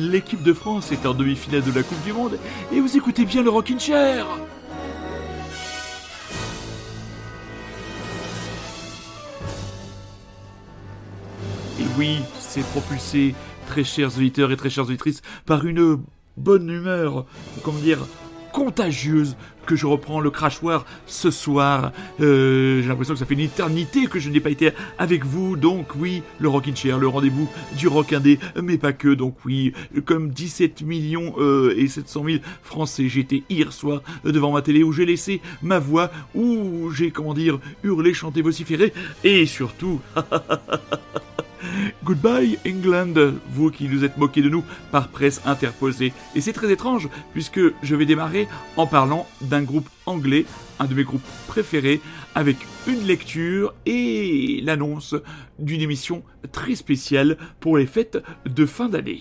l'équipe de France est en demi-finale de la Coupe du Monde et vous écoutez bien le Rockin' Chair. Et oui, c'est propulsé, très chers auditeurs et très chères auditrices, par une bonne humeur, comment dire, contagieuse que je reprends le crachoir ce soir. Euh, J'ai l'impression que ça fait une éternité que je n'ai pas été avec vous. Donc oui, le Rockin' Chair, le rendez-vous du rock indé, mais pas que. Donc oui, comme 17 millions euh, et 700 000 Français, j'étais hier soir devant ma télé où j'ai laissé ma voix, où j'ai, comment dire, hurlé, chanté, vociféré, et surtout... Goodbye England, vous qui nous êtes moqués de nous par presse interposée. Et c'est très étrange, puisque je vais démarrer en parlant d'un groupe anglais, un de mes groupes préférés, avec une lecture et l'annonce d'une émission très spéciale pour les fêtes de fin d'année.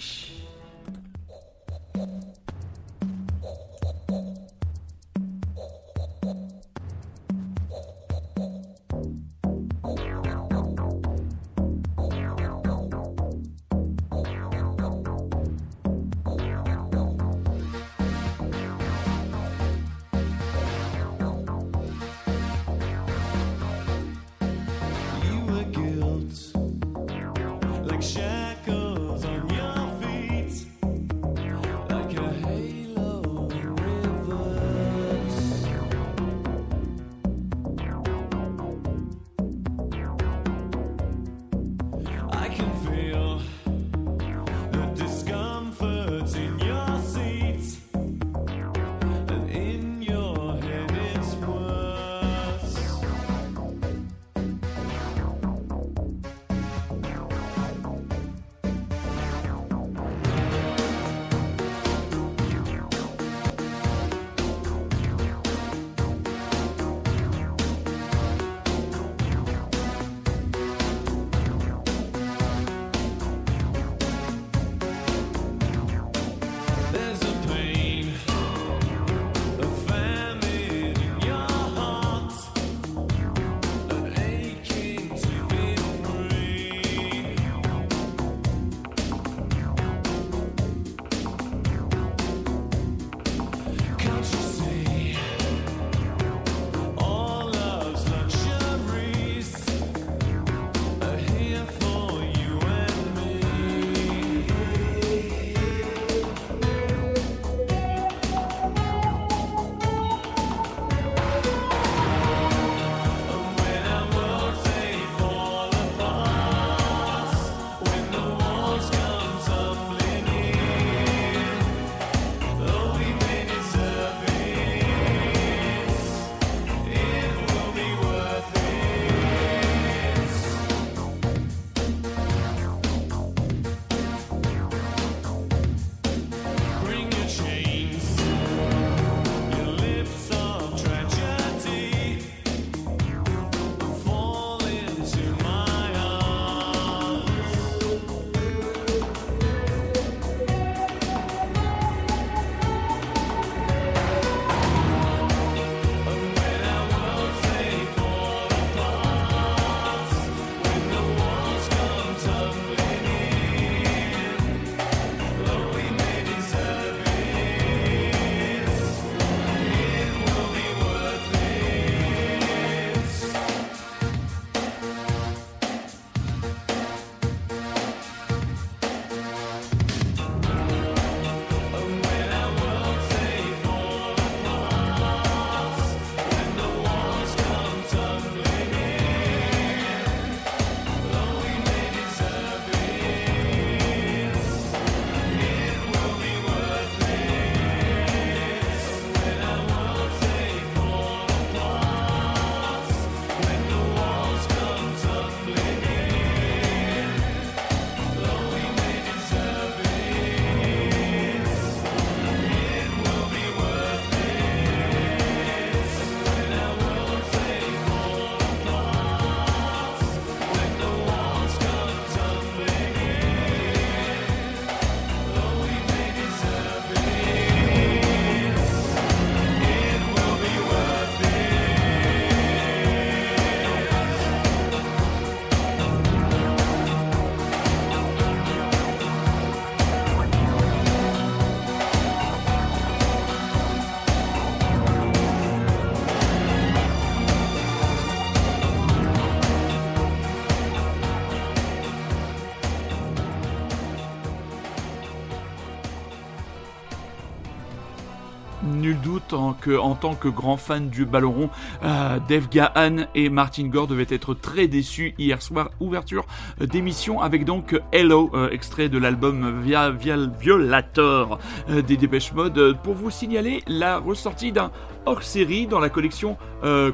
En tant que grand fan du ballon rond, euh, Gahan et Martin Gore devaient être très déçus hier soir. Ouverture d'émission avec donc Hello, euh, extrait de l'album Via, Violator euh, des Dépêche Mode, pour vous signaler la ressortie d'un hors-série dans la collection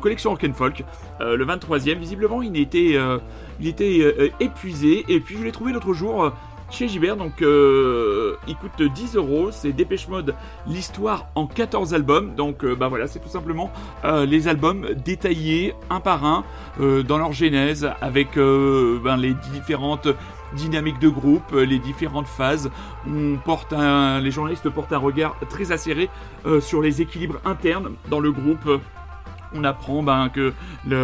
collection Rock and Folk, euh, le 23e. Visiblement, il était, épuisé et puis je l'ai trouvé l'autre jour. Chez Gibert, donc euh, il coûte 10 euros, c'est Dépêche Mode, l'histoire en 14 albums, donc euh, bah voilà, c'est tout simplement euh, les albums détaillés un par un euh, dans leur genèse avec ben, les différentes dynamiques de groupe, les différentes phases. On porte un, les journalistes portent un regard très acéré sur les équilibres internes dans le groupe. On apprend ben, que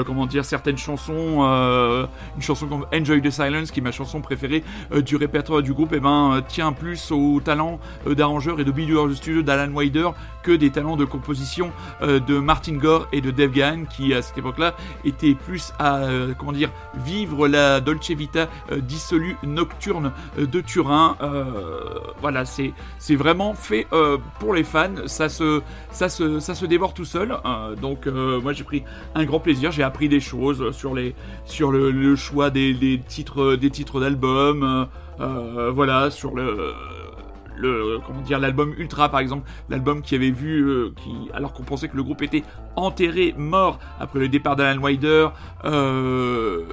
comment dire certaines chansons, euh, une chanson comme Enjoy the Silence, qui est ma chanson préférée euh, du répertoire du groupe, et ben euh, tient plus au talent d'arrangeur et de builder de studio d'Alan Wider que des talents de composition de Martin Gore et de Dave Gahan, qui à cette époque-là étaient plus à comment dire vivre la Dolce Vita dissolue nocturne de Turin. Voilà, c'est vraiment fait pour les fans. Ça se ça dévore tout seul. Euh, moi j'ai pris un grand plaisir. J'ai appris des choses sur les sur le, choix des, des titres des titres d'albums. euh, euh, voilà sur le le comment dire l'album Ultra par exemple l'album qui avait vu euh, qui alors qu'on pensait que le groupe était enterré mort après le départ d'Alan Wider euh,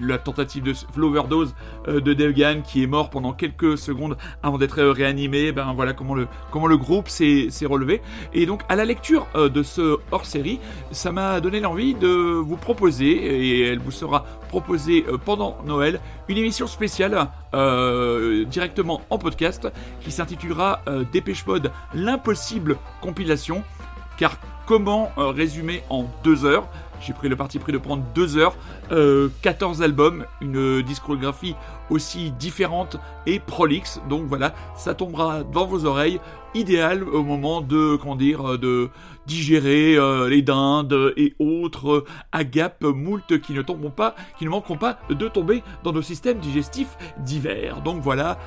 la tentative de l'overdose euh, de Dave Gahan qui est mort pendant quelques secondes avant d'être euh, réanimé. Ben voilà comment le groupe s'est relevé. Et donc à la lecture euh, de ce hors série ça m'a donné l'envie de vous proposer et elle vous sera proposée pendant Noël une émission spéciale directement en podcast qui s'intitulera Dépêche Mode l'impossible compilation car comment euh, résumer en deux heures? J'ai pris le parti pris de prendre deux heures, euh, 14 albums, une discographie aussi différente et prolixe. Donc voilà, ça tombera dans vos oreilles, idéal au moment de, comment dire, euh, de digérer euh, les dindes et autres euh, agapes moult qui ne tomberont pas, qui ne manqueront pas de tomber dans nos systèmes digestifs divers. Donc voilà,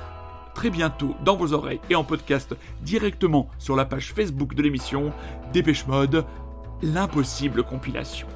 très bientôt dans vos oreilles et en podcast directement sur la page Facebook de l'émission Dépêche Mode, l'impossible compilation.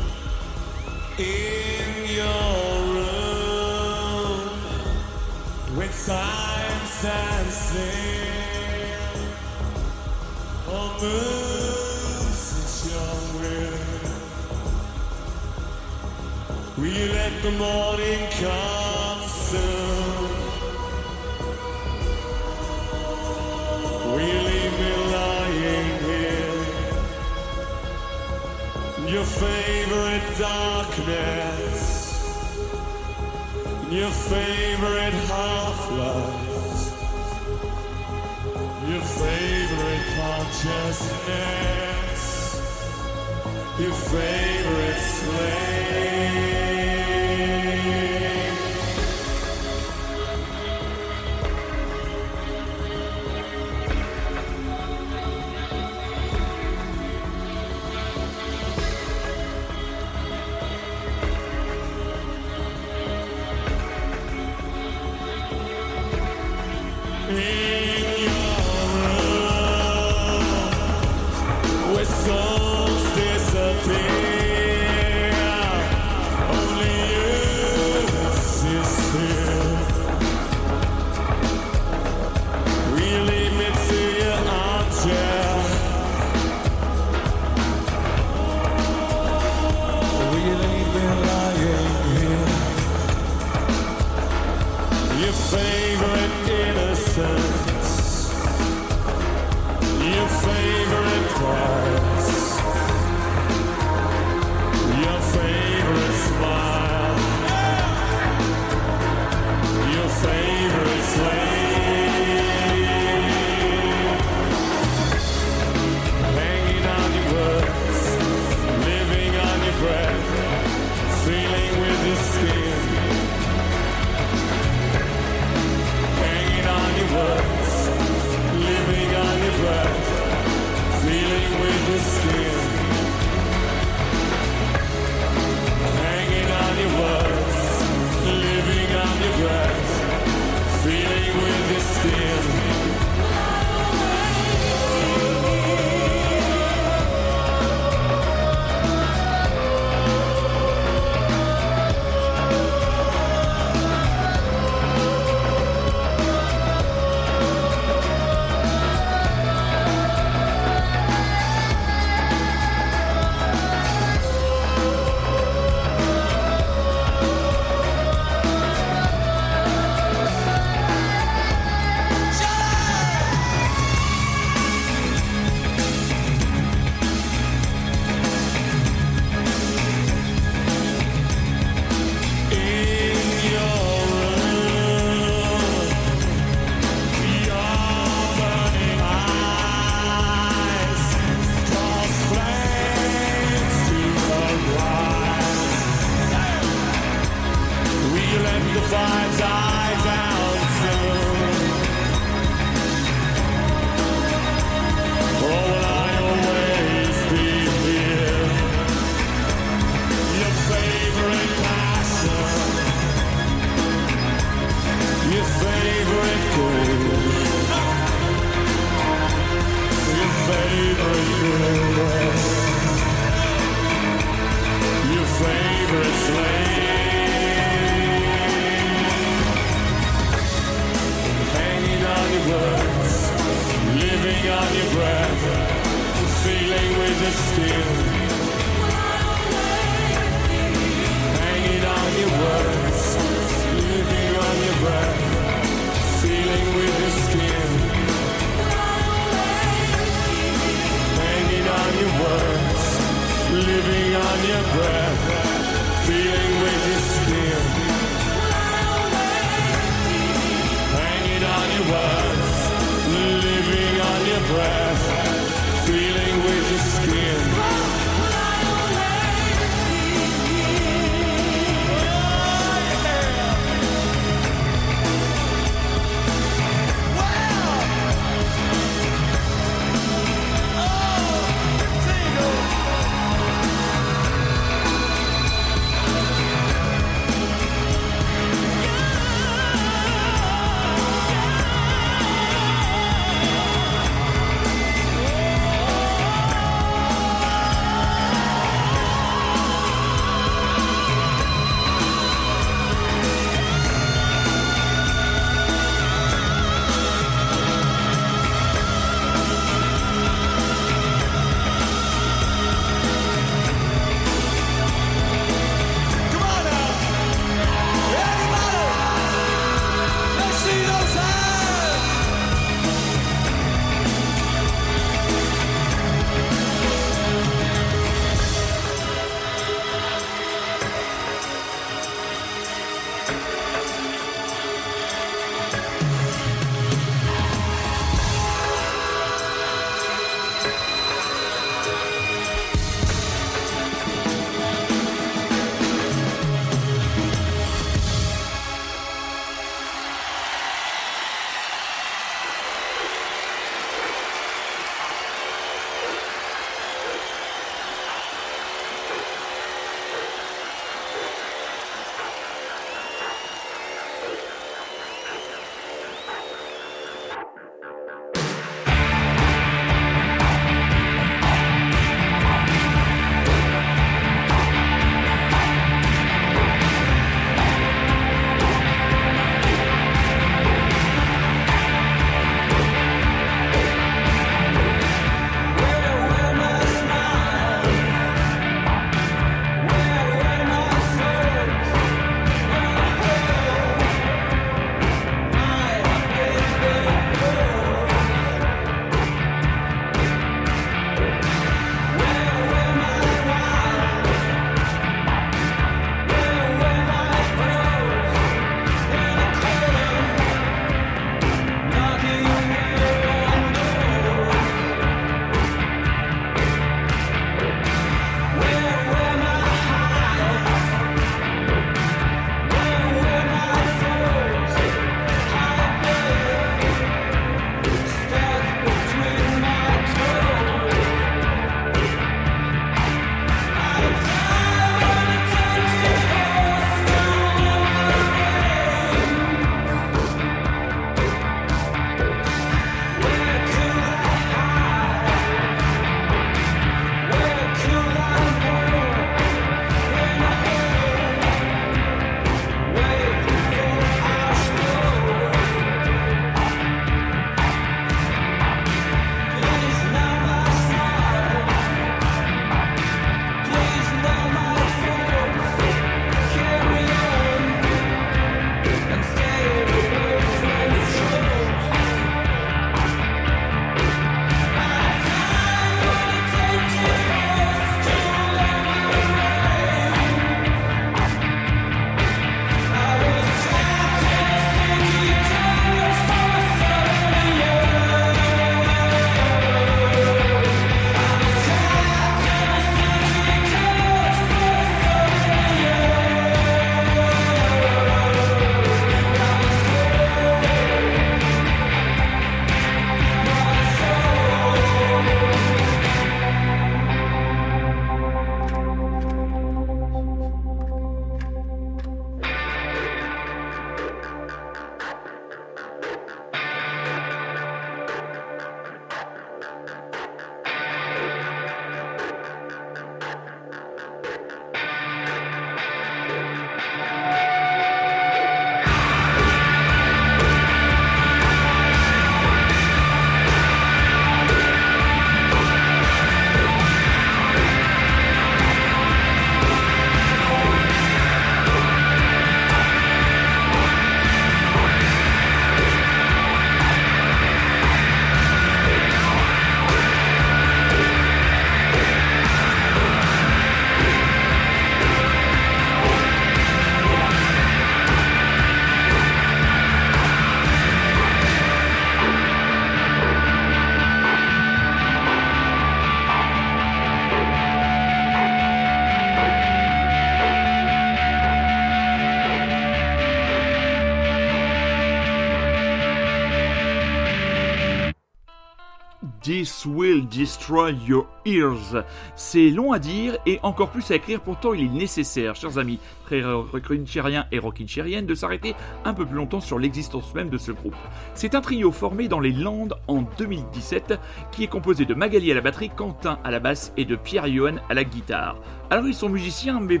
Destroy your ears. C'est long à dire et encore plus à écrire, pourtant il est nécessaire, chers amis, très rockinchériens et rockinchériennes, de s'arrêter un peu plus longtemps sur l'existence même de ce groupe. C'est un trio formé dans les Landes en 2017 qui est composé de Magali à la batterie, Quentin à la basse et de Pierre Johan à la guitare. Alors ils sont musiciens mais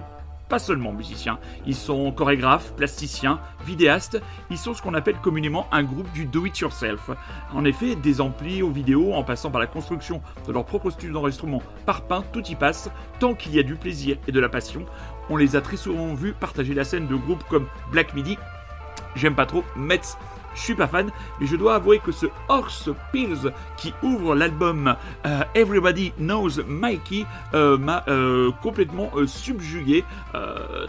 pas seulement musiciens, ils sont chorégraphes, plasticiens, vidéastes, ils sont ce qu'on appelle communément un groupe du do-it-yourself. En effet, des amplis aux vidéos, en passant par la construction de leur propre studio d'enregistrement par pain, tout y passe, tant qu'il y a du plaisir et de la passion. On les a très souvent vus partager la scène de groupes comme Black Midi, j'aime pas trop, Metz je suis pas fan, mais je dois avouer que ce Horse Pills qui ouvre l'album euh, Everybody Knows Mikey euh, m'a euh, complètement subjugué,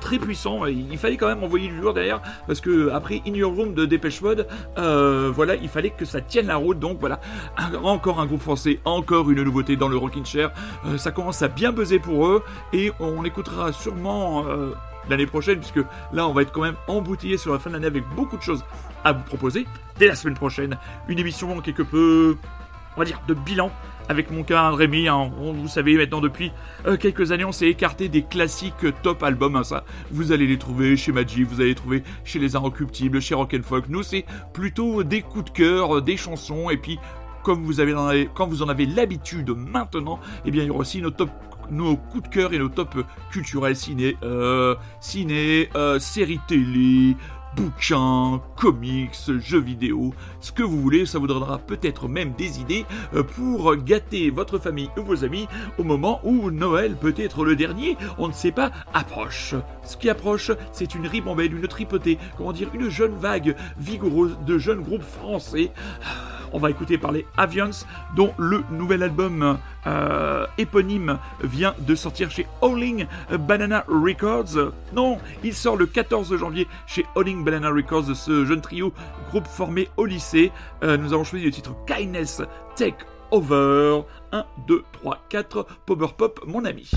très puissant. Il fallait quand même envoyer du lourd derrière parce que après In Your Room de Dépêche Mode, voilà, il fallait que ça tienne la route. Donc voilà, encore un groupe français, encore une nouveauté dans le Rockin' Chair. ça commence à bien buzzer pour eux et on écoutera sûrement l'année prochaine, puisque là on va être quand même embouteillé sur la fin de l'année avec beaucoup de choses à vous proposer. Dès la semaine prochaine, une émission quelque peu, on va dire, de bilan avec mon cas Rémi. Hein, vous savez, maintenant depuis euh, quelques années, on s'est écarté des classiques top albums. Hein, ça, vous allez les trouver chez Magic, vous allez les trouver chez les Inrecuptibles, chez Rock'n'Folk. Nous, c'est plutôt des coups de cœur, des chansons, et puis comme vous avez, quand vous en avez l'habitude maintenant, eh bien il y aura aussi nos top nos coups de cœur et nos tops culturels ciné, euh, ciné, euh, séries télé, bouquins, comics, jeux vidéo, ce que vous voulez, ça vous donnera peut-être même des idées euh, pour gâter votre famille ou vos amis au moment où Noël peut être le dernier, on ne sait pas, approche. Ce qui approche, c'est une ribambelle, une tripotée, comment dire, une jeune vague vigoureuse de jeunes groupes français on va écouter parler Avions, dont le nouvel album euh, éponyme vient de sortir chez Howling Banana Records. Non, il sort le 14 janvier chez Howling Banana Records, ce jeune trio, groupe formé au lycée. Euh, nous avons choisi le titre Kindness Take Over. 1, 2, 3, 4, Power Pop, mon ami.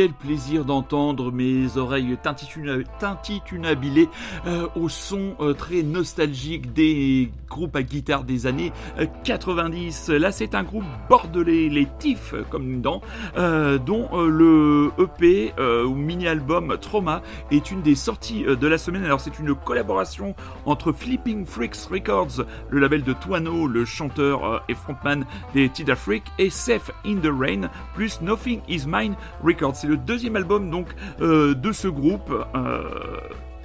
Quel plaisir d'entendre mes oreilles tintitunabilées euh, au son euh, très nostalgique des groupes à guitare des années 90. Là, c'est un groupe bordelais, les Tiff, comme dans, dont le EP ou mini-album Trauma est une des sorties de la semaine. Alors, c'est une collaboration entre Flipping Freaks Records, le label de Tuano, le chanteur et frontman des Tida Freak, et Safe in the Rain, plus Nothing Is Mine Records. Le deuxième album donc euh, de ce groupe. Euh,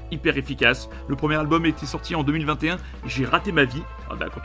hyper efficace. Le premier album était sorti en 2021. J'ai raté ma vie. Ah bah, quand,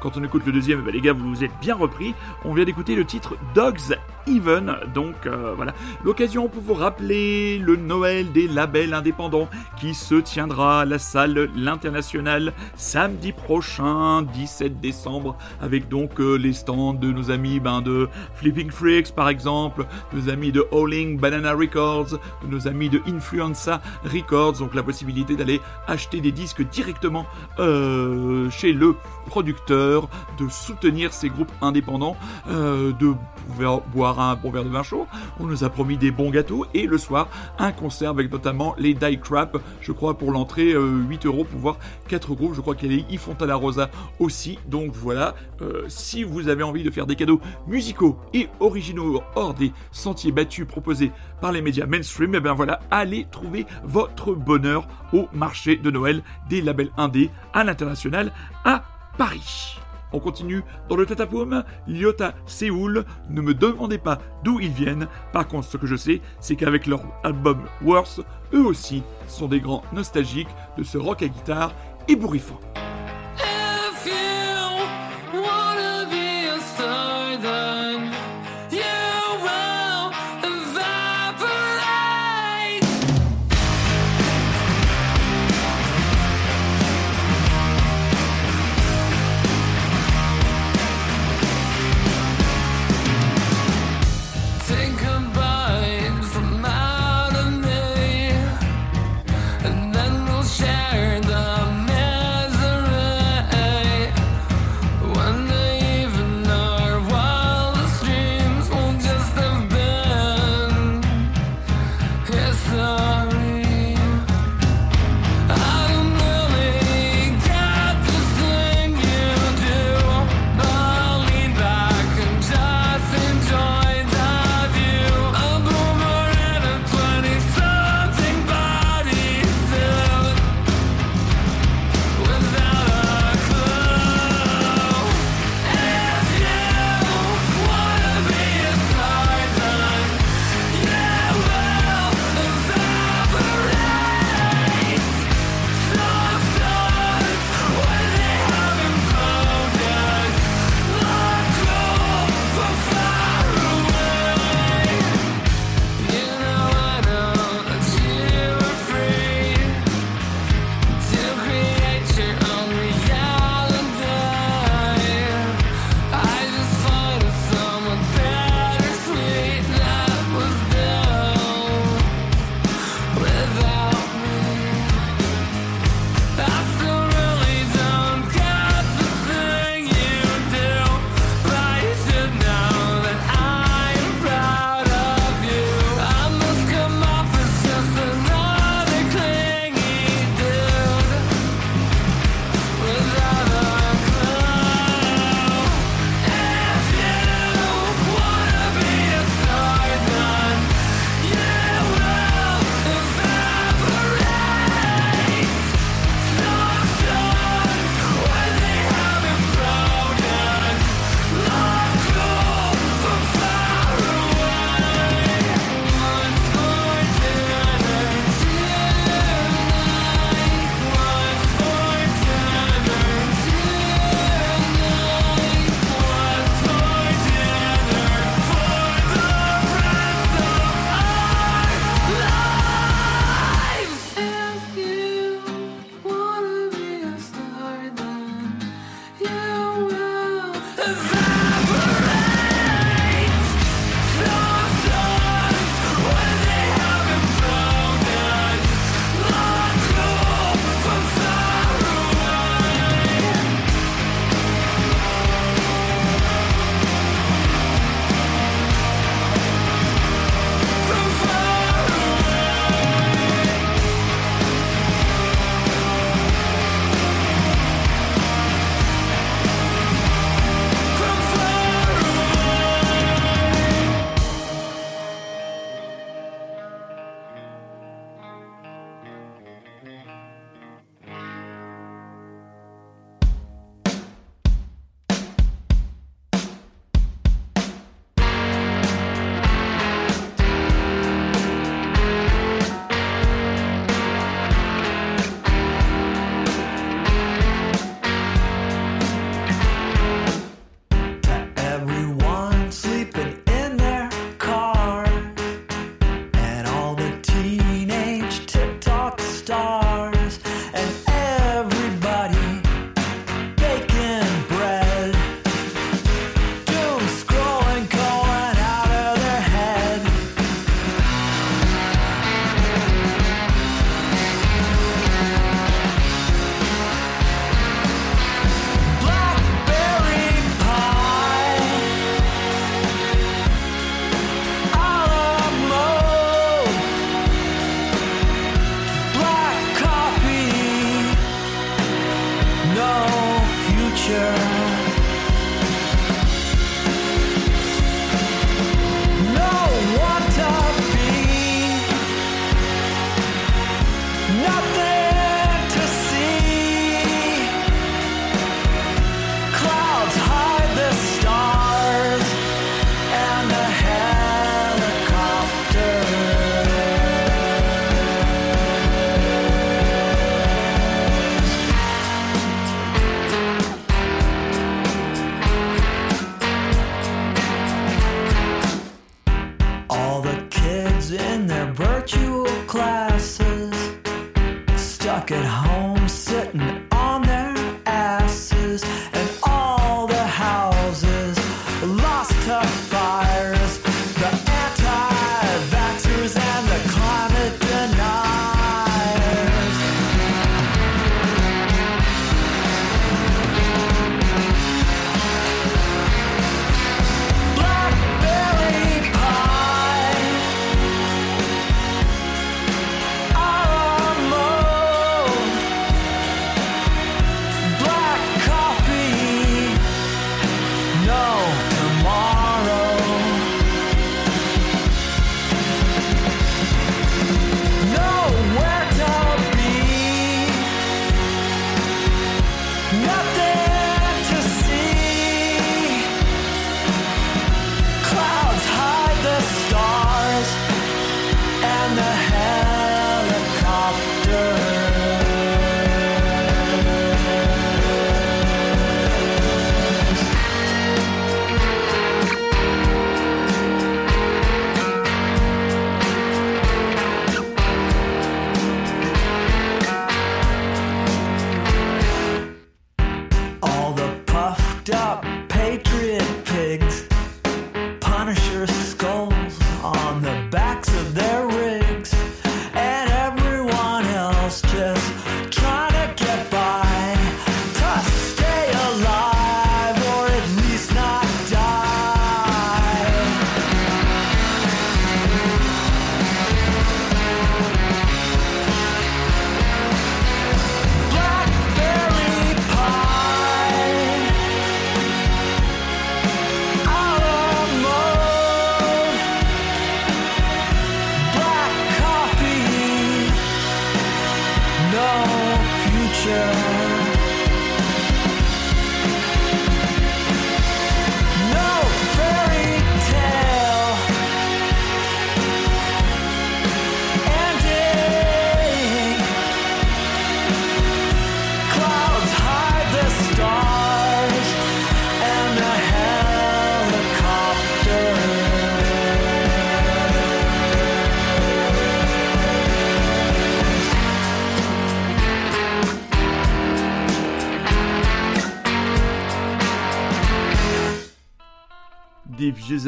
quand, on écoute le deuxième, bah, les gars, vous vous êtes bien repris. On vient d'écouter le titre Dogs Even. Donc euh, voilà, l'occasion pour vous rappeler le Noël des labels indépendants qui se tiendra à la salle L'International samedi prochain, 17 décembre, avec donc euh, les stands de nos amis ben, de Flipping Freaks par exemple, nos amis de Howling Banana Records, de nos amis de Influenza Records, donc la possibilité d'aller acheter des disques directement euh, chez le producteur, de soutenir ces groupes indépendants, de pouvoir boire un bon verre de vin chaud, on nous a promis des bons gâteaux et le soir un concert avec notamment les Die Crap, je crois pour l'entrée 8 euh, euros pour voir 4 groupes, je crois qu'il y a les Ifontana Rosa aussi, donc voilà, euh, si vous avez envie de faire des cadeaux musicaux et originaux hors des sentiers battus proposés par les médias mainstream, et eh bien voilà, allez trouver votre bonheur au marché de Noël des labels indés à l'international à Paris. On continue dans le Tatapoum, Lyota Séoul, ne me demandez pas d'où ils viennent, par contre ce que je sais, c'est qu'avec leur album Worse, eux aussi sont des grands nostalgiques de ce rock à guitare ébouriffant.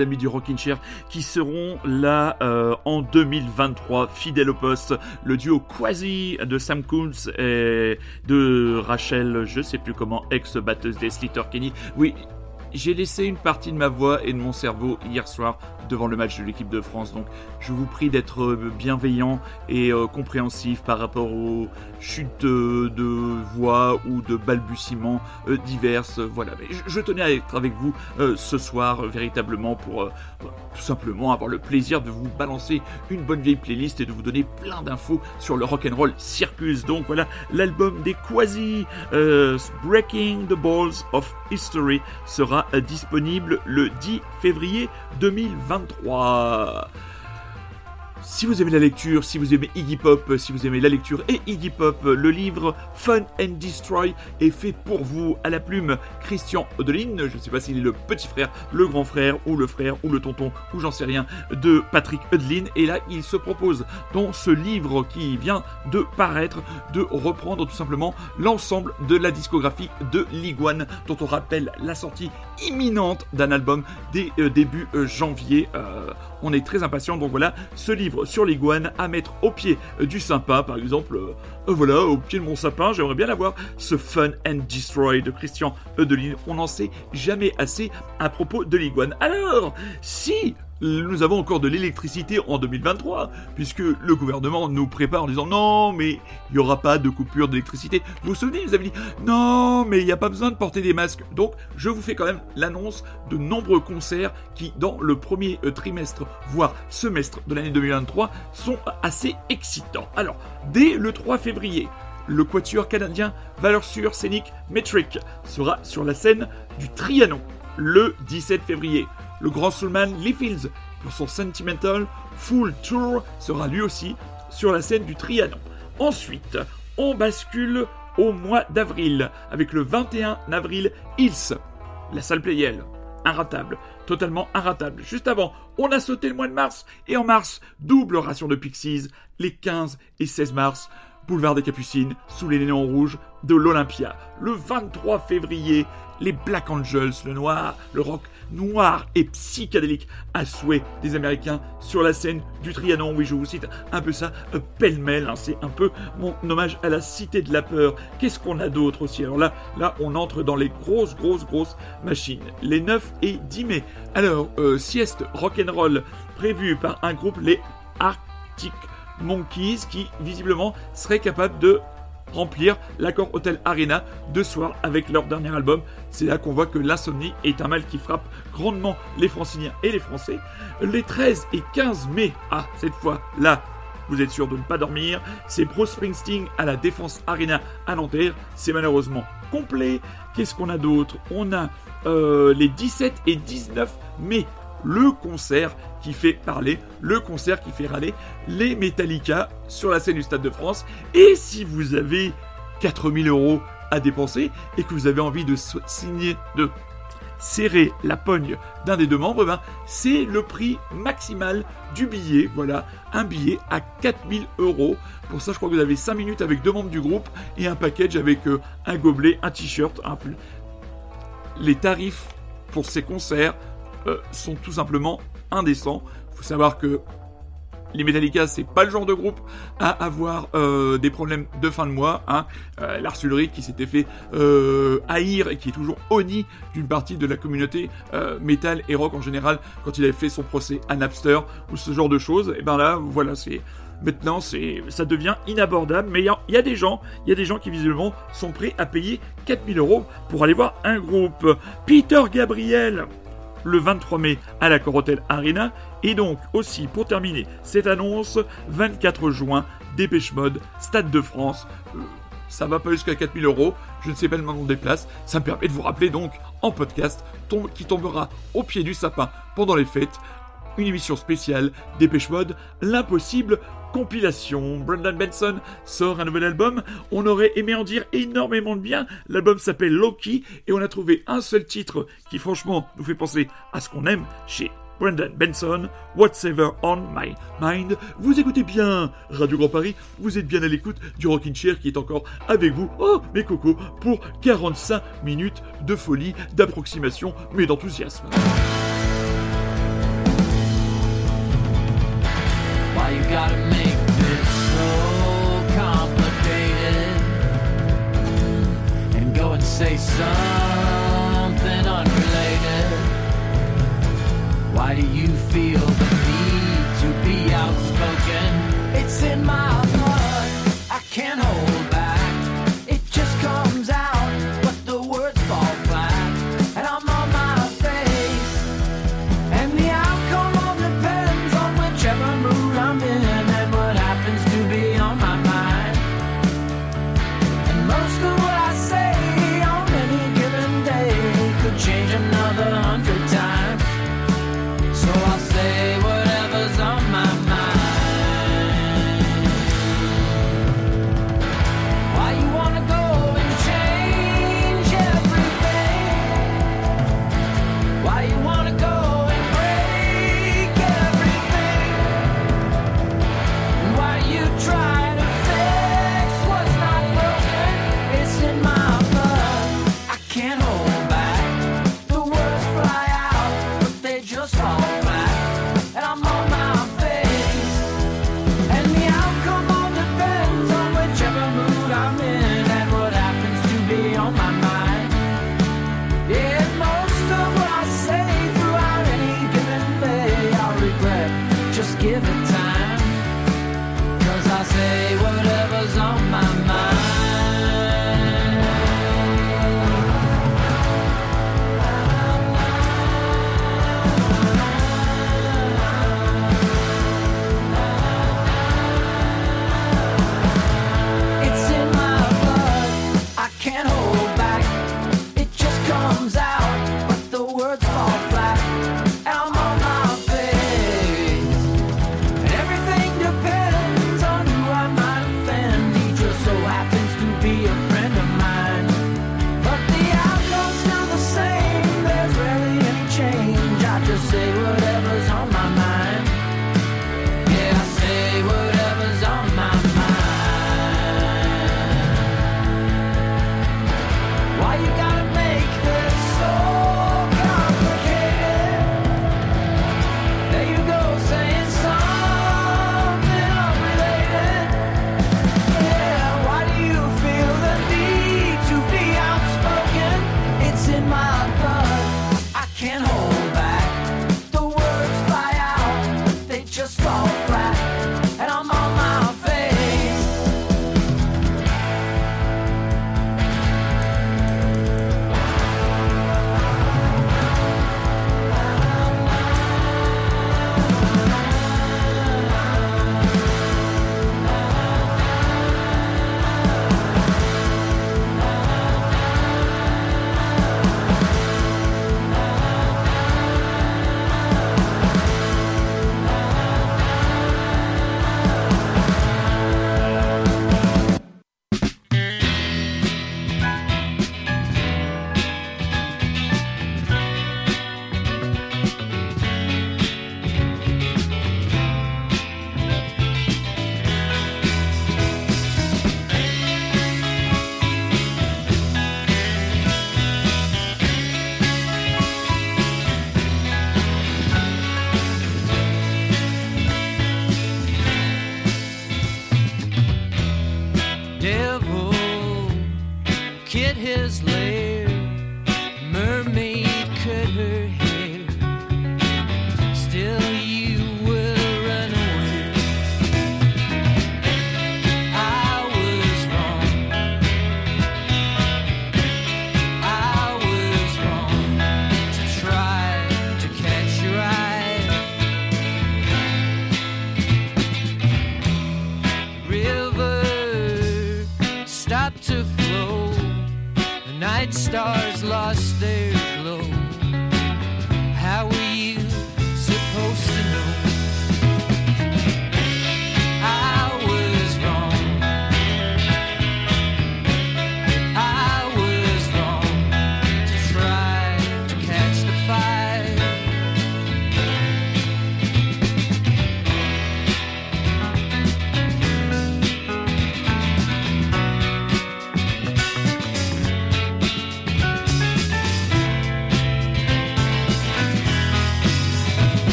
Amis du Rockin' Chair qui seront là euh, en 2023, fidèles au poste. Le duo Quasi de Sam Coons et de Rachel, je sais plus comment, ex-batteuse des Slater Kenny. Oui, j'ai laissé une partie de ma voix et de mon cerveau hier soir devant le match de l'équipe de France. Donc je vous prie d'être euh, bienveillant et euh, compréhensif par rapport aux chutes euh, de voix ou de balbutiements euh, diverses. Voilà, mais je, je tenais à être avec vous ce soir véritablement pour euh, tout simplement avoir le plaisir de vous balancer une bonne vieille playlist et de vous donner plein d'infos sur le rock'n'roll circus. Donc voilà, l'album des Quasi, Breaking the Balls of History, sera disponible le 10 février 2023. Si vous aimez la lecture, si vous aimez Iggy Pop, si vous aimez la lecture et Iggy Pop, le livre Fun and Destroy est fait pour vous à la plume Christian Odeline. Je ne sais pas s'il est le petit frère, le grand frère ou le frère ou le tonton ou j'en sais rien de Patrick Odeline. Et là, il se propose dans ce livre qui vient de paraître de reprendre tout simplement l'ensemble de la discographie de Liguane dont on rappelle la sortie imminente d'un album dès euh, début euh, janvier. Euh, on est très impatient. Donc voilà, ce livre sur l'iguane à mettre au pied euh, du sympa, par exemple. euh, euh, voilà, au pied de mon sapin, j'aimerais bien l'avoir. Ce Fun and Destroy de Christian Eudeline. On n'en sait jamais assez à propos de l'iguane. Alors, si nous avons encore de l'électricité en 2023, puisque le gouvernement nous prépare en disant non, mais il n'y aura pas de coupure d'électricité. Vous vous souvenez, vous avez dit non, mais il n'y a pas besoin de porter des masques. Donc, je vous fais quand même l'annonce de nombreux concerts qui, dans le premier euh, trimestre, voire semestre de l'année 2023, sont assez excitants. Alors, dès le 3 février, le quatuor canadien Valeur Sûre Scénique Metric sera sur la scène du Trianon le 17 février. Le grand soulman Lee Fields, pour son Sentimental Full Tour, sera lui aussi sur la scène du Trianon. Ensuite, on bascule au mois d'avril avec le 21 avril Hills, la salle Playel. inratable, totalement inratable. Juste avant, on a sauté le mois de mars, et en mars, double ration de Pixies, les 15 et 16 mars, boulevard des Capucines, sous les néons rouges de l'Olympia. Le 23 février, les Black Angels, le noir, le rock noir et psychédélique à souhait des Américains sur la scène du Trianon. Oui, je vous cite un peu ça, euh, pêle-mêle. hein, c'est un peu mon hommage à la cité de la peur. Qu'est-ce qu'on a d'autre aussi? Alors là, là, on entre dans les grosses, grosses, grosses machines. Les 9 et 10 mai. Alors, euh, sieste rock'n'roll prévue par un groupe, les Arctic Monkeys, qui visiblement serait capable de remplir l'accord Hotel Arena deux soirs avec leur dernier album. C'est là qu'on voit que l'insomnie est un mal qui frappe grandement les franciliens et les français. Les 13 et 15 mai, ah, cette fois là, vous êtes sûr de ne pas dormir, c'est Bruce Springsteen à la Défense Arena à Nanterre. C'est malheureusement complet. Qu'est-ce qu'on a d'autre? On a euh, les 17 et 19 mai le concert qui fait parler, le concert qui fait râler les Metallica sur la scène du Stade de France. Et si vous avez 4000 euros à dépenser et que vous avez envie de signer, de serrer la pogne d'un des deux membres, ben, c'est le prix maximal du billet. Voilà, un billet à 4000 euros. Pour ça, je crois que vous avez 5 minutes avec deux membres du groupe et un package avec euh, un gobelet, un t-shirt, un. Les tarifs pour ces concerts euh, sont tout simplement indécents. Il faut savoir que les Metallica, c'est pas le genre de groupe à avoir euh, des problèmes de fin de mois. Hein. Euh, Lars Ulrich qui s'était fait haïr et qui est toujours honni d'une partie de la communauté métal et rock en général quand il avait fait son procès à Napster ou ce genre de choses. Et ben là, voilà, c'est maintenant c'est ça devient inabordable. Mais il y, y a des gens, il y a des gens qui visiblement sont prêts à payer 4000 euros pour aller voir un groupe. Peter Gabriel le 23 mai à la Corotel Arena. Et donc aussi, pour terminer cette annonce, 24 juin, Dépêche Mode, Stade de France. Euh, ça va pas jusqu'à 4000 euros, je ne sais pas le nom des places. Ça me permet de vous rappeler donc en podcast qui tombera au pied du sapin pendant les fêtes. Une émission spéciale Dépêche Mode, l'impossible compilation. Brendan Benson sort un nouvel album. On aurait aimé en dire énormément de bien. L'album s'appelle Loki et on a trouvé un seul titre qui franchement nous fait penser à ce qu'on aime chez Brendan Benson, Whatever on My Mind. Vous écoutez bien Radio Grand Paris, vous êtes bien à l'écoute du Rockin' Chair qui est encore avec vous, oh mes cocos, pour 45 minutes de folie, d'approximation, mais d'enthousiasme. Why you gotta make this so complicated? And go and say something unrelated. Why do you feel the need to be outspoken? It's in my blood. I can't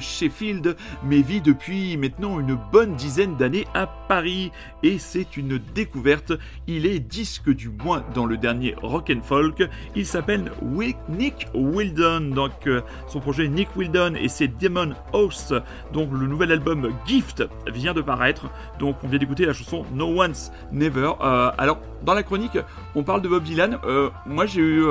Sheffield, mais vit depuis maintenant une bonne dizaine d'années à Paris. Et c'est une découverte. Il est disque du mois dans le dernier Rock and Folk. Il s'appelle Nick Wildon. Donc euh, son projet Nick Wildon et ses Demon House. Donc le nouvel album Gift vient de paraître. Donc on vient d'écouter la chanson No Once Never. Euh, alors dans la chronique, on parle de Bob Dylan. Euh, moi j'ai eu,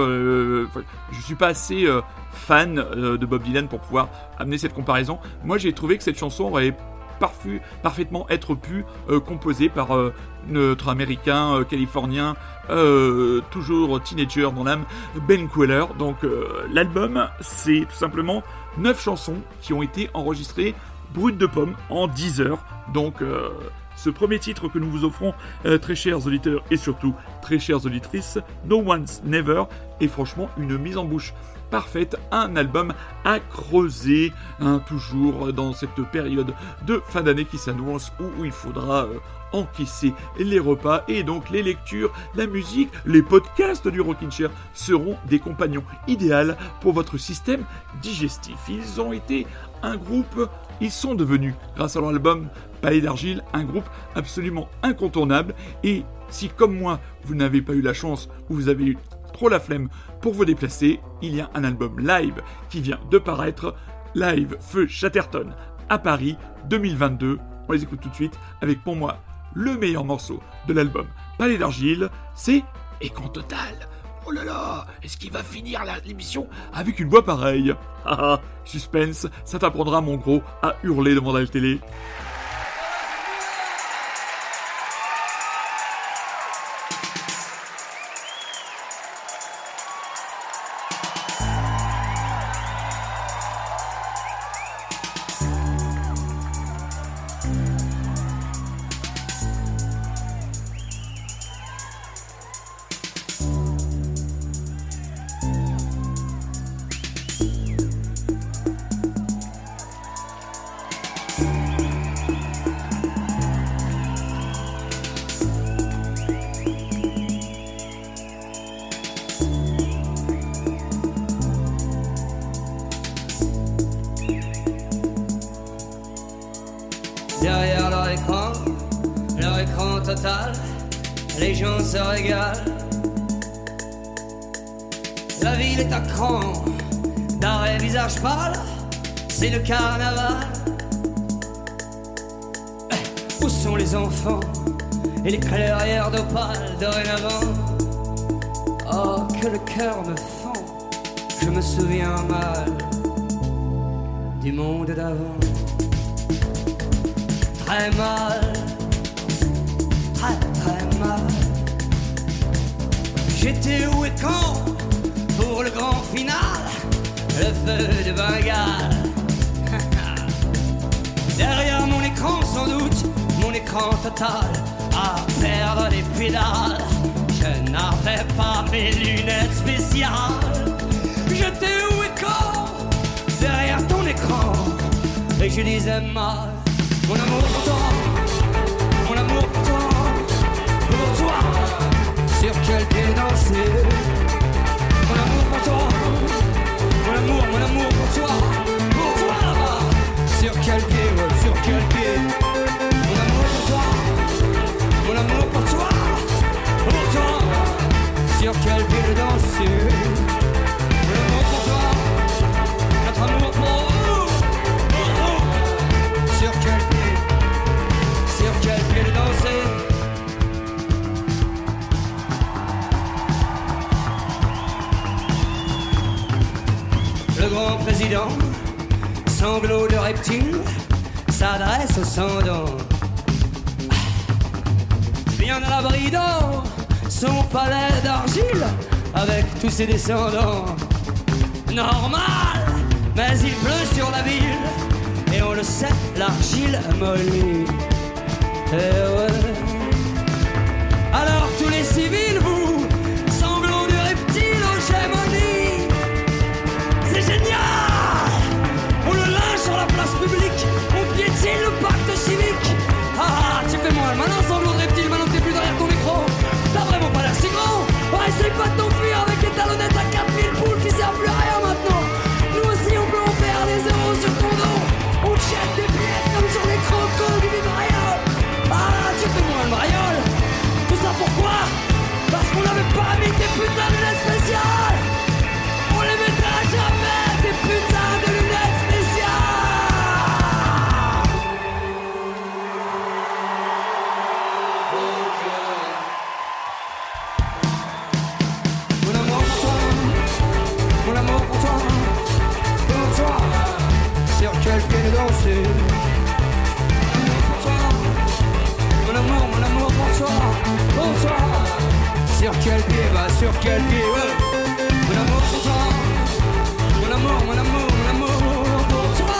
je suis pas assez fan euh, de Bob Dylan pour pouvoir amener cette comparaison. Moi, j'ai trouvé que cette chanson aurait parfaitement être pu euh, composée par euh, notre américain euh, californien, toujours teenager dans l'âme, Ben Queller. Donc, l'album, c'est tout simplement 9 chansons qui ont été enregistrées brutes de pommes en 10 heures. Donc, ce premier titre que nous vous offrons, très chers auditeurs et surtout très chères auditrices, No One's Never, est franchement une mise en bouche parfaite, un album à creuser, hein, toujours dans cette période de fin d'année qui s'annonce où il faudra euh, encaisser les repas et donc les lectures, la musique, les podcasts du Rockin' Chair seront des compagnons idéaux pour votre système digestif. Ils ont été un groupe, ils sont devenus, grâce à leur album Palais d'Argile, un groupe absolument incontournable et si comme moi vous n'avez pas eu la chance ou vous avez eu trop la flemme pour vous déplacer, il y a un album live qui vient de paraître, Live Feu Chatterton à Paris 2022. On les écoute tout de suite avec pour moi le meilleur morceau de l'album Palais d'Argile, c'est Écran Total. Oh là là, est-ce qu'il va finir l'émission avec une voix pareille? Ah ah, suspense, ça t'apprendra mon gros à hurler devant la télé. Et les clairières d'opale dorénavant Oh, que le cœur me fend, je me souviens mal du monde d'avant. Très mal, très très mal. J'étais où et quand pour le grand final, le feu de Bengale. Derrière mon écran sans doute, mon écran total, à perdre les pédales. Je n'avais pas mes lunettes spéciales. J'étais et quand derrière ton écran, et je disais mal, mon amour pour toi, mon amour pour toi, pour toi, sur quel pied danser? Mon amour pour toi, mon amour, mon amour pour toi, pour toi là-bas. Sur quel pied, sur quel pied? Sur quel pied de danser Mon amour pour toi, notre amour pour nous, pour nous. Sur quel pied, sur quel pied de danser Le grand président, sanglot de reptile, s'adresse aux sans-dents. Bien à l'abri d'or, son palais d'argile, avec tous ses descendants. Normal, mais il pleut sur la ville, et on le sait, l'argile mollit. Eh ouais. Alors tous les civils, vous, sanglots de reptiles aux gémonies, c'est génial On le lynche sur la place publique On piétine le pacte civique Ah, tu fais moi reptile Maintenant que De t'enfuir avec les talonnettes à sur quel pied, va, sur quel pied. Mon amour pour toi, mon amour, mon amour, mon amour pour toi,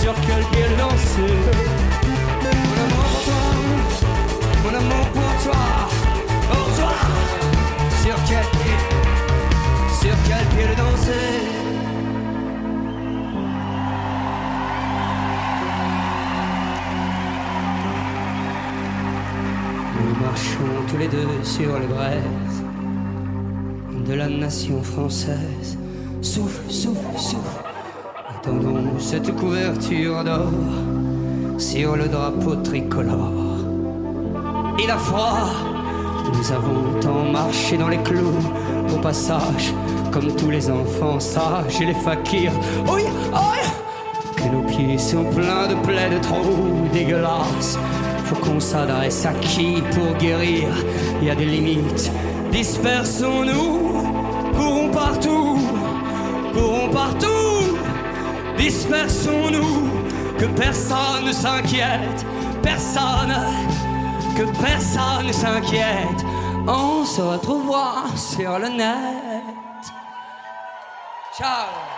sur quel pied danser marchons tous les deux sur les braises de la nation française. Souffle, souffle, souffle. Attendons cette couverture d'or sur le drapeau tricolore. Il a froid. Nous avons tant marché dans les clous au passage, comme tous les enfants sages et les fakirs. Oui, oui, que nos pieds sont pleins de plaies de trous dégueulasses. Faut qu'on s'adresse à qui pour guérir? Il y a des limites. Dispersons-nous, courons partout, courons partout. Dispersons-nous, que personne ne s'inquiète, personne, que personne ne s'inquiète. On se retrouvera sur le net. Ciao.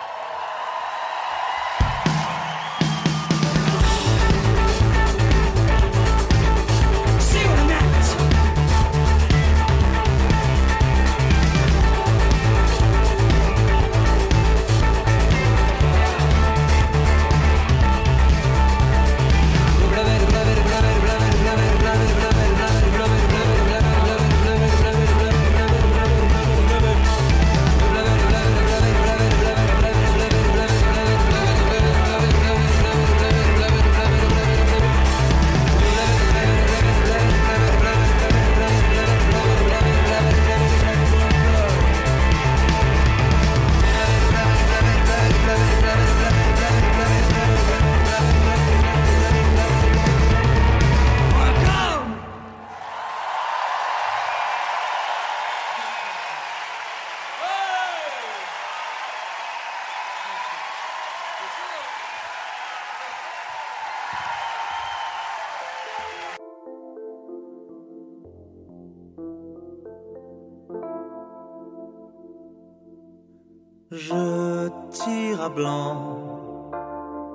Je tire à blanc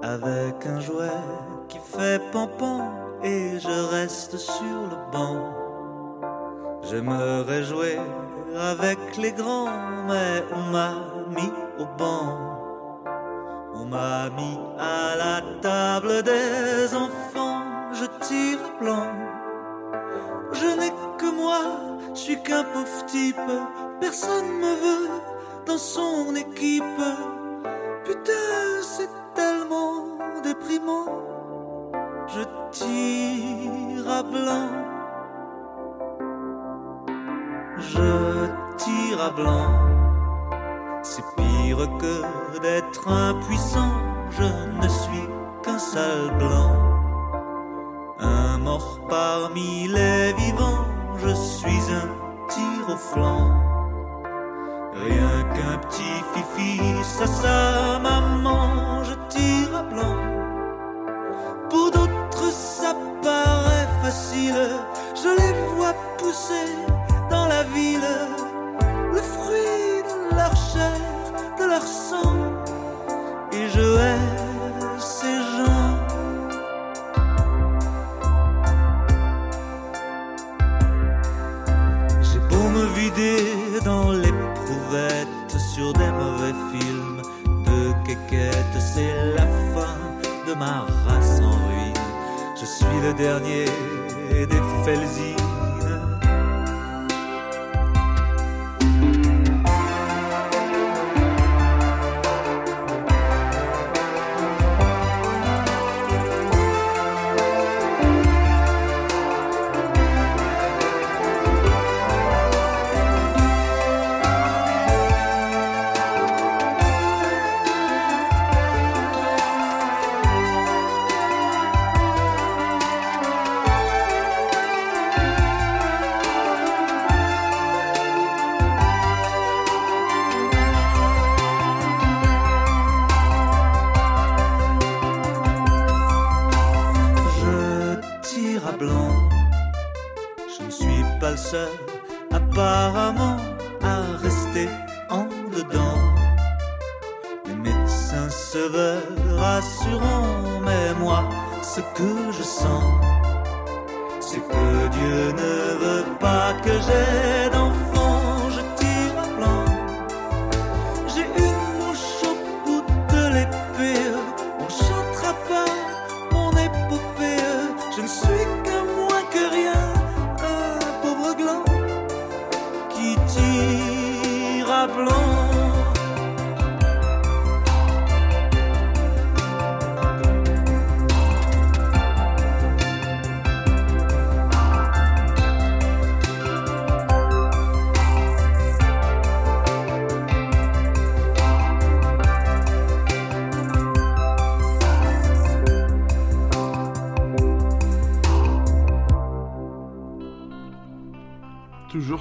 avec un jouet qui fait pompon et je reste sur le banc. J'aimerais jouer avec les grands, mais on m'a mis au banc. On m'a mis à la table des enfants, je tire à blanc. Je n'ai que moi, je suis qu'un pauvre type, personne me veut dans son équipe. Putain, c'est tellement déprimant. Je tire à blanc. Je tire à blanc. C'est pire que d'être impuissant. Je ne suis qu'un sale blanc. Un mort parmi les vivants. Je suis un tir au flanc. Rien qu'un petit fifi, ça sa maman, je tire à blanc. Pour d'autres, ça paraît facile, je les vois pousser dans la ville, le fruit de leur chair, de leur sang, et je hais dans sur des mauvais films de quéquette, c'est la fin de ma race en ruine. Je suis le dernier des Felsines.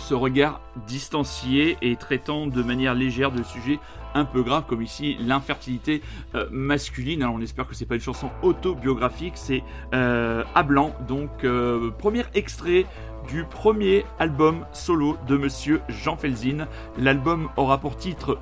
Ce regard distancié et traitant de manière légère de sujets un peu graves comme ici l'infertilité euh, masculine. Alors on espère que c'est pas une chanson autobiographique, c'est euh, à blanc. Donc euh, premier extrait du premier album solo de Monsieur Jean Felzin. L'album aura pour titre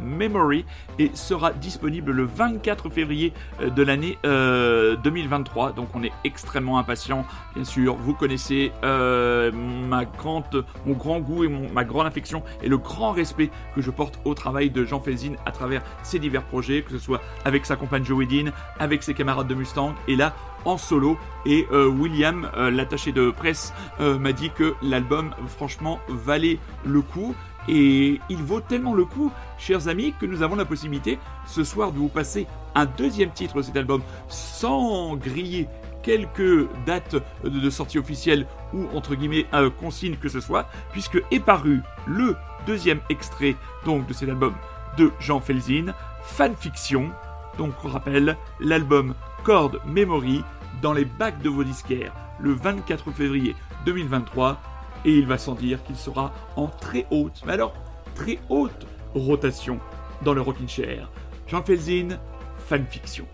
Memory et sera disponible le 24 février euh, de l'année euh, 2023. Donc on est extrêmement impatient. Bien sûr, vous connaissez euh, ma grande, mon grand goût et ma grande affection et le grand respect que je porte au travail de Jean Felzin à travers ses divers projets, que ce soit avec sa compagne Joey Dean, avec ses camarades de Mustang et là en solo. Et euh, William, euh, l'attaché de presse, euh, m'a dit que l'album, franchement, valait le coup. Et il vaut tellement le coup, chers amis, que nous avons la possibilité ce soir de vous passer un deuxième titre de cet album sans griller quelques dates de, sortie officielle ou entre guillemets euh, consigne que ce soit, puisque est paru le deuxième extrait donc de cet album de Jean Felzin, Fanfiction. Donc on rappelle l'album Chord Memory dans les bacs de vos disquaires le 24 février 2023 et il va sans dire qu'il sera en très haute, mais alors très haute rotation dans le Rockin' Chair. Jean Felzin, fanfiction.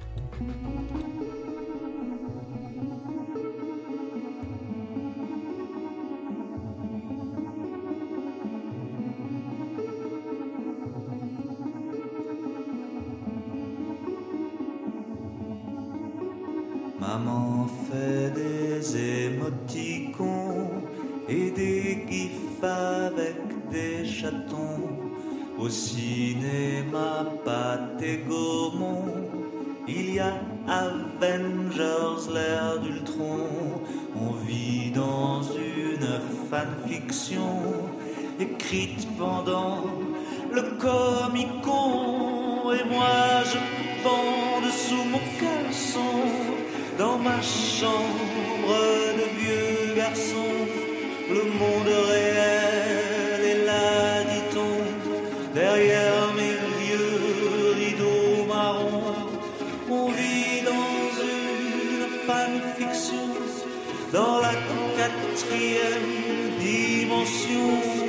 Maman fait des émoticons et des gifs avec des chatons. Au cinéma, et Gaumont, il y a Avengers, l'ère d'Ultron. On vit dans une fanfiction écrite pendant le Comic-Con. Et moi, je bande sous mon caleçon dans ma chambre de vieux garçon. Le monde réel est là, dit-on, derrière mes vieux rideaux marrons. On vit dans une fanfiction, dans la quatrième dimension.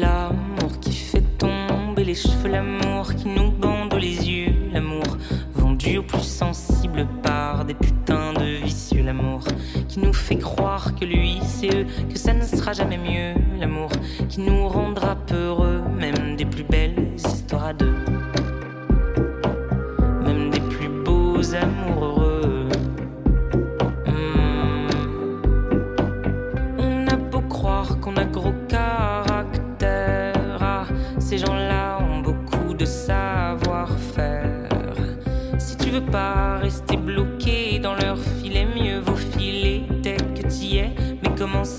L'amour qui fait tomber les cheveux, l'amour qui nous bande les yeux, l'amour vendu aux plus sensibles par des putains de vicieux, l'amour qui nous fait croire que lui c'est eux, que ça ne sera jamais mieux,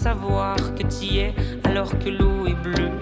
savoir que t'y es alors que l'eau est bleue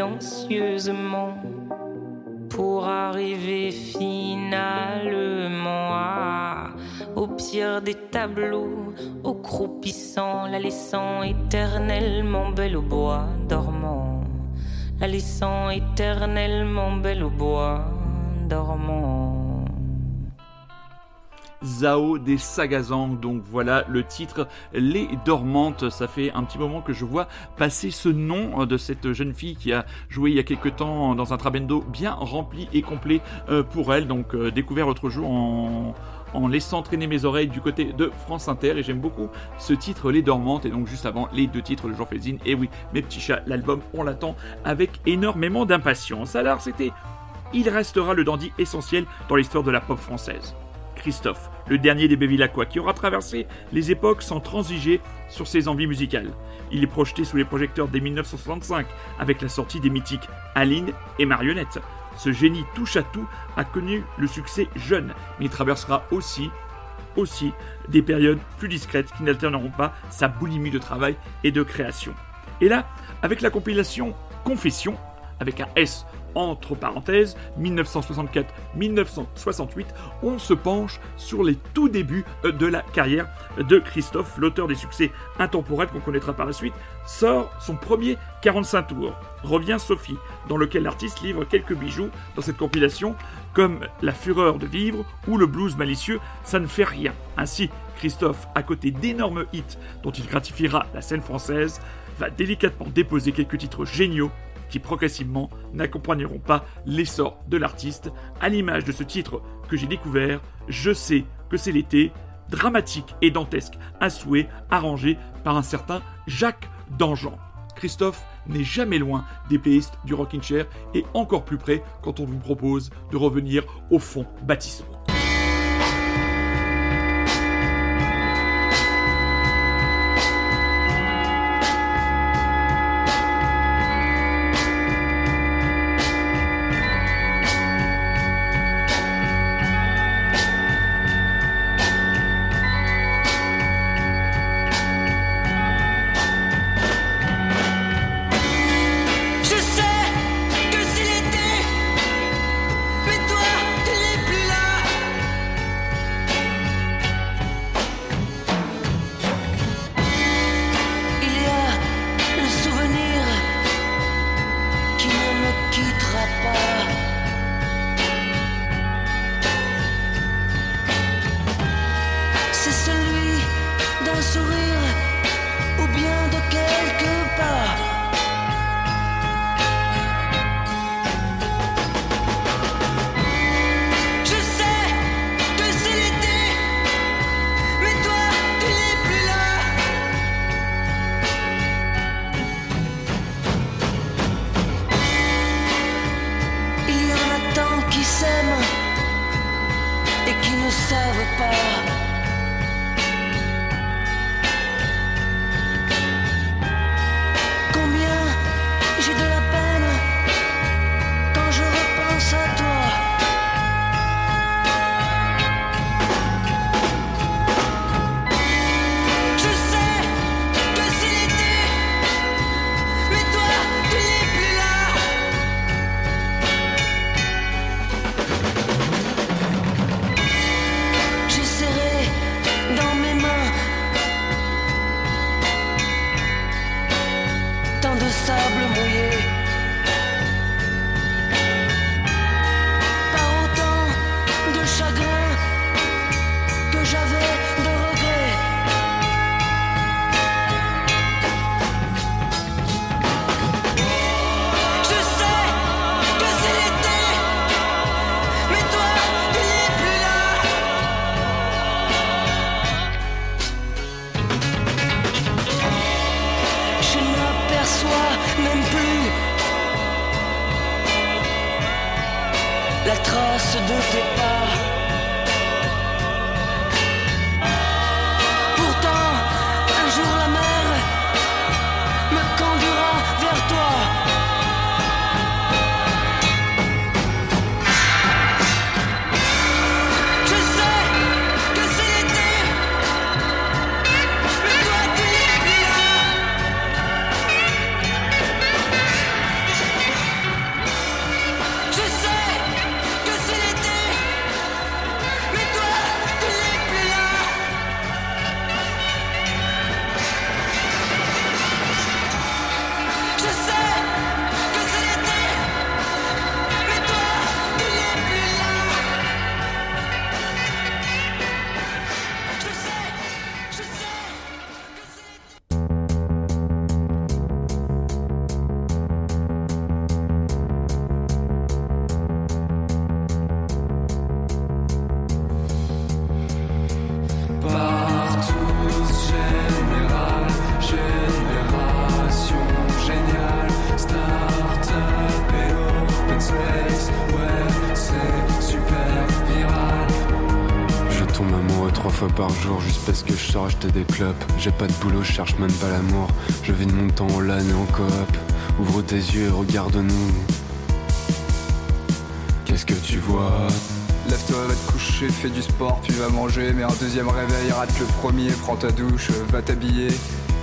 silencieusement pour arriver finalement à- au pire des tableaux, au croupissant, la laissant éternellement belle au bois dormant, la laissant éternellement belle au bois dormant. Zao des Sagazang. Donc voilà le titre Les Dormantes. Ça fait un petit moment que je vois passer ce nom de cette jeune fille qui a joué il y a quelques temps dans un trabendo bien rempli et complet euh, pour elle. Donc euh, découvert l'autre jour en laissant traîner mes oreilles du côté de France Inter et j'aime beaucoup ce titre Les Dormantes et donc juste avant les deux titres de Jean Felsine et oui mes petits chats l'album on l'attend avec énormément d'impatience alors c'était il restera le dandy essentiel dans l'histoire de la pop française Christophe, le dernier des Bévillacois, qui aura traversé les époques sans transiger sur ses envies musicales. Il est projeté sous les projecteurs dès 1965 avec la sortie des mythiques Aline et Marionnette. Ce génie touche à tout a connu le succès jeune, mais il traversera aussi aussi des périodes plus discrètes qui n'alterneront pas sa boulimie de travail et de création. Et là, avec la compilation Confession, avec un S entre parenthèses, 1964-1968, on se penche sur les tout débuts euh, de la carrière de Christophe, l'auteur des succès intemporels qu'on connaîtra par la suite, sort son premier 45 tours. Revient Sophie, dans lequel l'artiste livre quelques bijoux dans cette compilation, comme La fureur de vivre ou Le blues malicieux, ça ne fait rien. Ainsi, Christophe, à côté d'énormes hits dont il gratifiera la scène française, va délicatement déposer quelques titres géniaux qui progressivement n'accompagneront pas l'essor de l'artiste, à l'image de ce titre que j'ai découvert, Je sais que c'est l'été, dramatique et dantesque à souhait, arrangé par un certain Jacques Dangean. Christophe n'est jamais loin des playlists du Rockin' Chair et encore plus près quand on vous propose de revenir au fond baptismaux. Je sors acheter des clopes. J'ai pas de boulot, je cherche même pas l'amour. Je vis de mon temps en LAN et en coop. Ouvre tes yeux et regarde-nous. Qu'est-ce que tu vois? Lève-toi, va te coucher, fais du sport, puis va manger. Mais un deuxième réveil, rate le premier, prends ta douche, va t'habiller.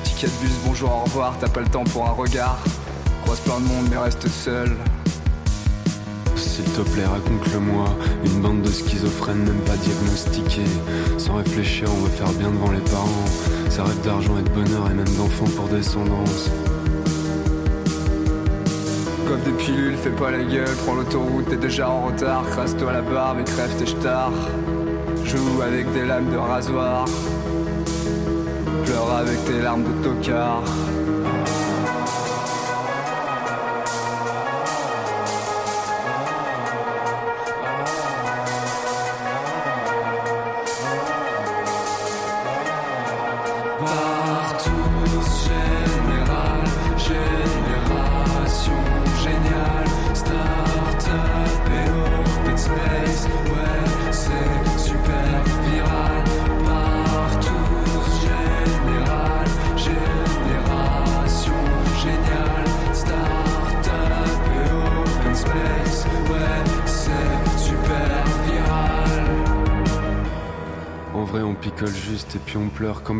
Ticket de bus, bonjour, au revoir, t'as pas le temps pour un regard. Croise plein de monde, mais reste seul. S'il te plaît, raconte-le-moi. Une bande de schizophrènes, même pas diagnostiqués. Sans réfléchir, on veut faire bien devant les parents. Ça rêve d'argent et de bonheur, et même d'enfants pour descendance. Comme des pilules, fais pas la gueule, prends l'autoroute, t'es déjà en retard. Crasse-toi la barbe et crève tes stars. Joue avec des lames de rasoir. Pleure avec tes larmes de tocard.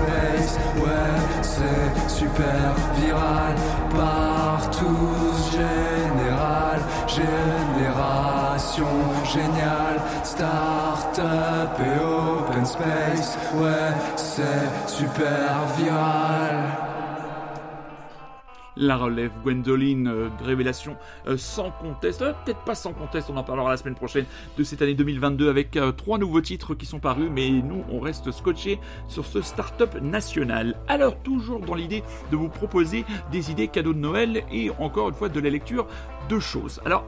ouais, c'est super viral. Partout général, génération géniale, start-up et open space, ouais, c'est super viral. La relève Gwendoline, euh, révélation euh, sans conteste, Euh, peut-être pas sans conteste, on en parlera la semaine prochaine de cette année 2022 avec trois nouveaux titres qui sont parus, mais nous on reste scotché sur ce start-up national. Alors toujours dans l'idée de vous proposer des idées cadeaux de Noël et encore une fois de la lecture de choses. Alors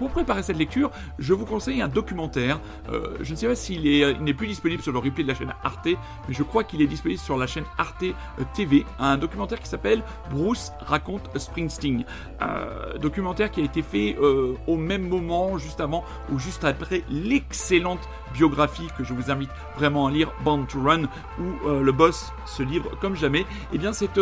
pour préparer cette lecture, je vous conseille un documentaire. Euh, je ne sais pas s'il est, n'est plus disponible sur le replay de la chaîne Arte, mais je crois qu'il est disponible sur la chaîne Arte euh, TV. Un documentaire qui s'appelle Bruce raconte Springsteen. Euh, documentaire qui a été fait euh, au même moment, juste avant ou juste après l'excellente biographie que je vous invite vraiment à lire, Born to Run, où le boss se livre comme jamais. Et bien cette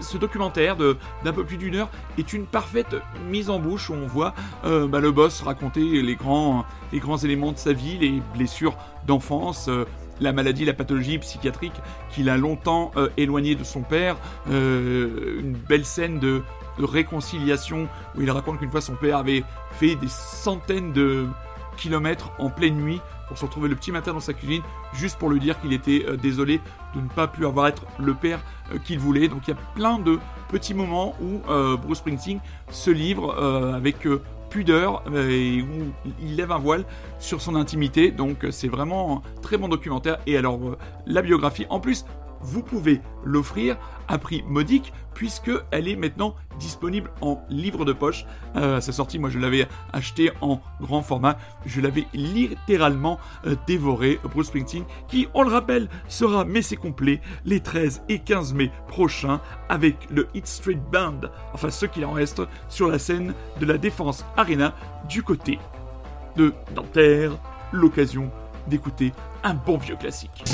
ce documentaire d'un peu plus d'une heure est une parfaite mise en bouche où on voit euh, bah, le boss raconter les grands, les grands éléments de sa vie, les blessures d'enfance, euh, la maladie, la pathologie psychiatrique qu'il a longtemps euh, éloigné de son père, une belle scène de, réconciliation où il raconte qu'une fois son père avait fait des centaines de kilomètres en pleine nuit pour se retrouver le petit matin dans sa cuisine juste pour lui dire qu'il était désolé de ne pas pu avoir être le père qu'il voulait. Donc il y a plein de petits moments où euh, Bruce Springsteen se livre euh, avec euh, pudeur euh, et où il lève un voile sur son intimité. Donc euh, c'est vraiment un très bon documentaire. Et alors euh, la biographie, en plus, vous pouvez l'offrir à prix modique puisque elle est maintenant disponible en livre de poche. Euh, à sa sortie, moi je l'avais acheté en grand format. Je l'avais littéralement euh, dévoré. Bruce Springsteen, qui, on le rappelle, sera c'est complet les 13 et 15 mai prochains avec le Hit Street Band, enfin ceux qu'il en reste, sur la scène de la Défense Arena du côté de Nanterre. L'occasion d'écouter un bon vieux classique.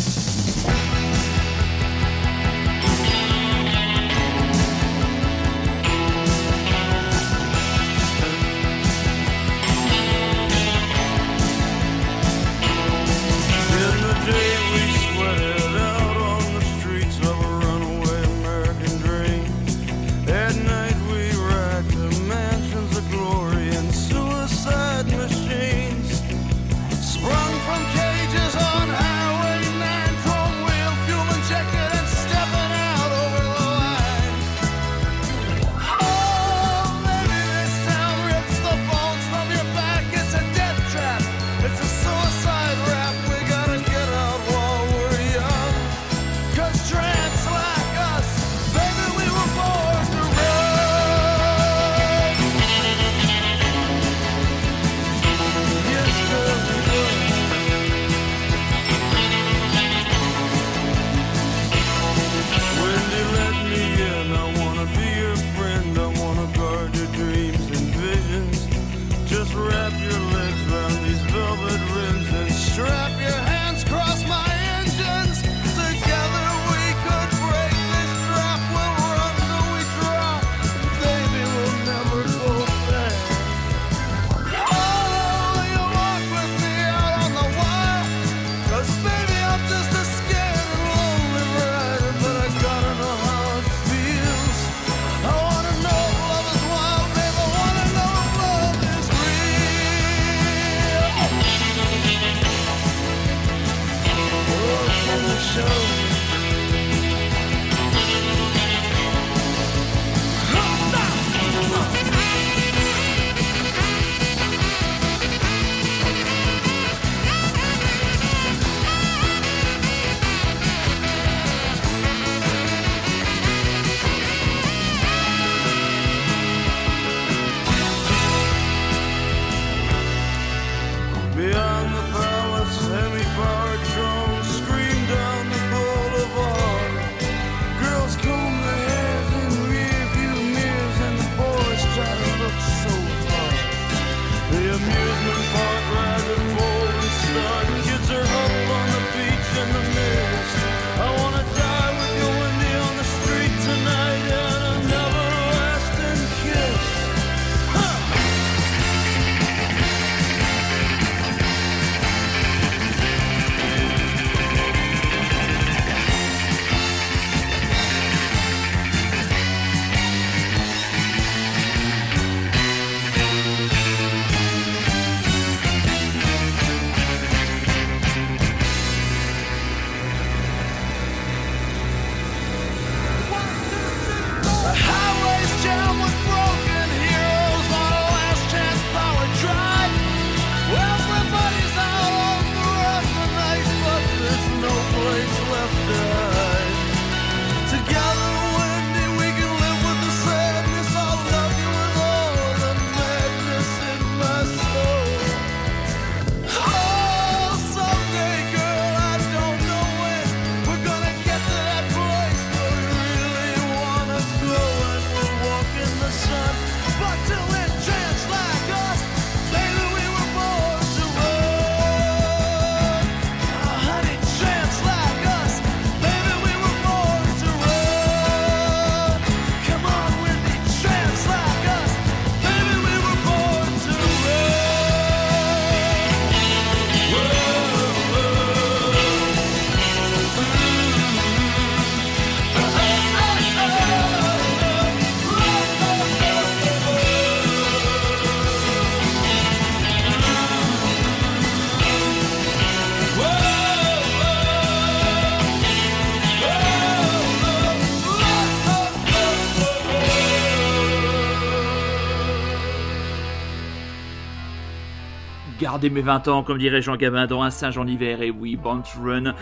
Garder mes 20 ans, comme dirait Jean Gabin dans Un singe en hiver, et oui, Born to Run, euh,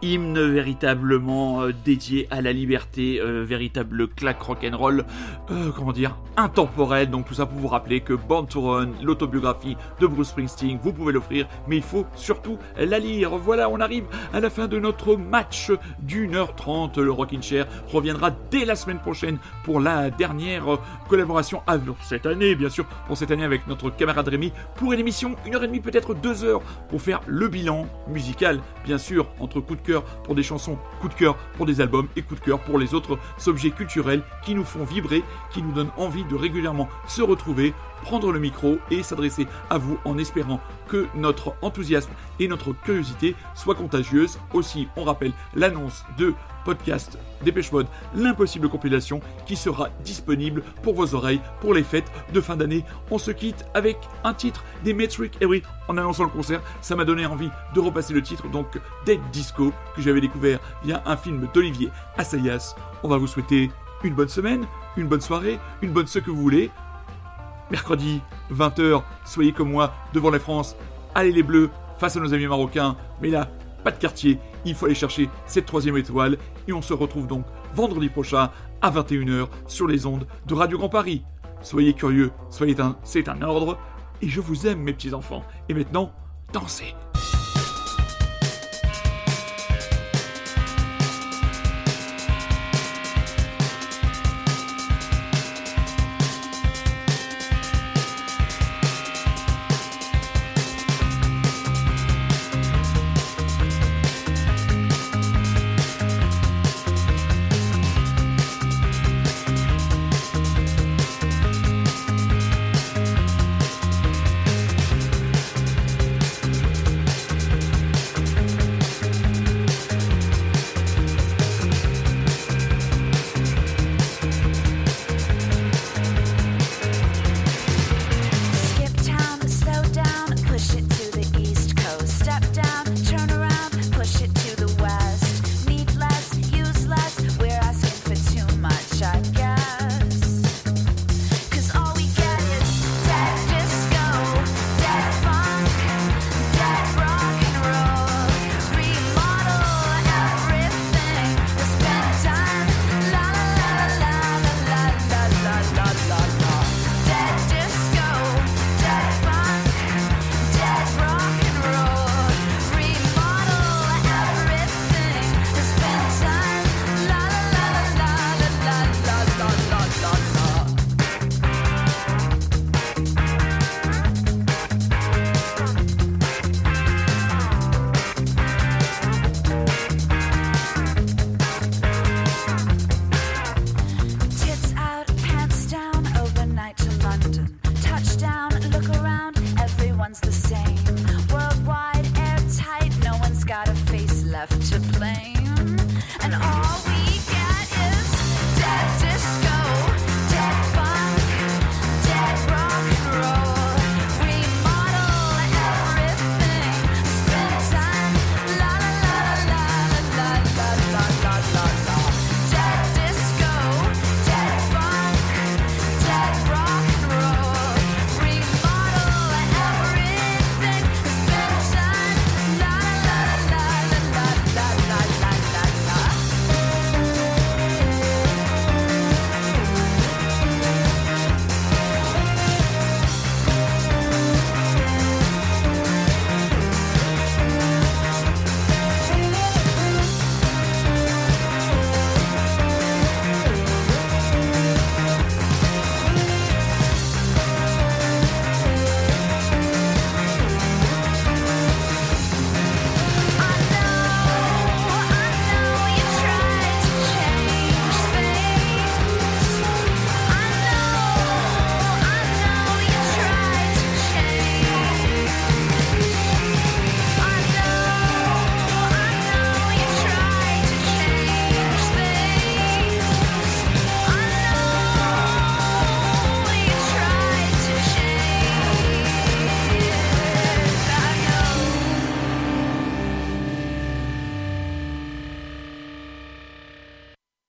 hymne véritablement euh, dédié à la liberté, euh, véritable claque rock'n'roll, comment dire, intemporel, donc tout ça pour vous rappeler que Born to Run, l'autobiographie de Bruce Springsteen, vous pouvez l'offrir, mais il faut surtout la lire. Voilà, on arrive à la fin de notre match d'une heure trente. Le Rockin' Chair reviendra dès la semaine prochaine pour la dernière collaboration à cette année, bien sûr, pour cette année avec notre camarade Rémi, pour une émission, une heure et demie, peut-être deux heures, pour faire le bilan musical, bien sûr, entre coup de cœur pour des chansons, coup de cœur pour des albums et coup de cœur pour les autres objets culturels qui nous font vibrer, qui nous donnent envie de régulièrement se retrouver, prendre le micro et s'adresser à vous en espérant que notre enthousiasme et notre curiosité soient contagieuses. Aussi, on rappelle l'annonce de podcast Dépêche Mode, l'impossible compilation qui sera disponible pour vos oreilles pour les fêtes de fin d'année. On se quitte avec un titre des Metric. Et oui, en annonçant le concert, ça m'a donné envie de repasser le titre, donc Dead Disco, que j'avais découvert via un film d'Olivier Assayas. On va vous souhaiter une bonne semaine, une bonne soirée, une bonne ce que vous voulez. Mercredi, 20h, soyez comme moi devant la France. Allez les bleus face à nos amis marocains. Mais là, pas de quartier, il faut aller chercher cette troisième étoile. Et on se retrouve donc vendredi prochain à 21h sur les ondes de Radio Grand Paris. Soyez curieux, soyez un, c'est un ordre. Et je vous aime mes petits enfants. Et maintenant, dansez,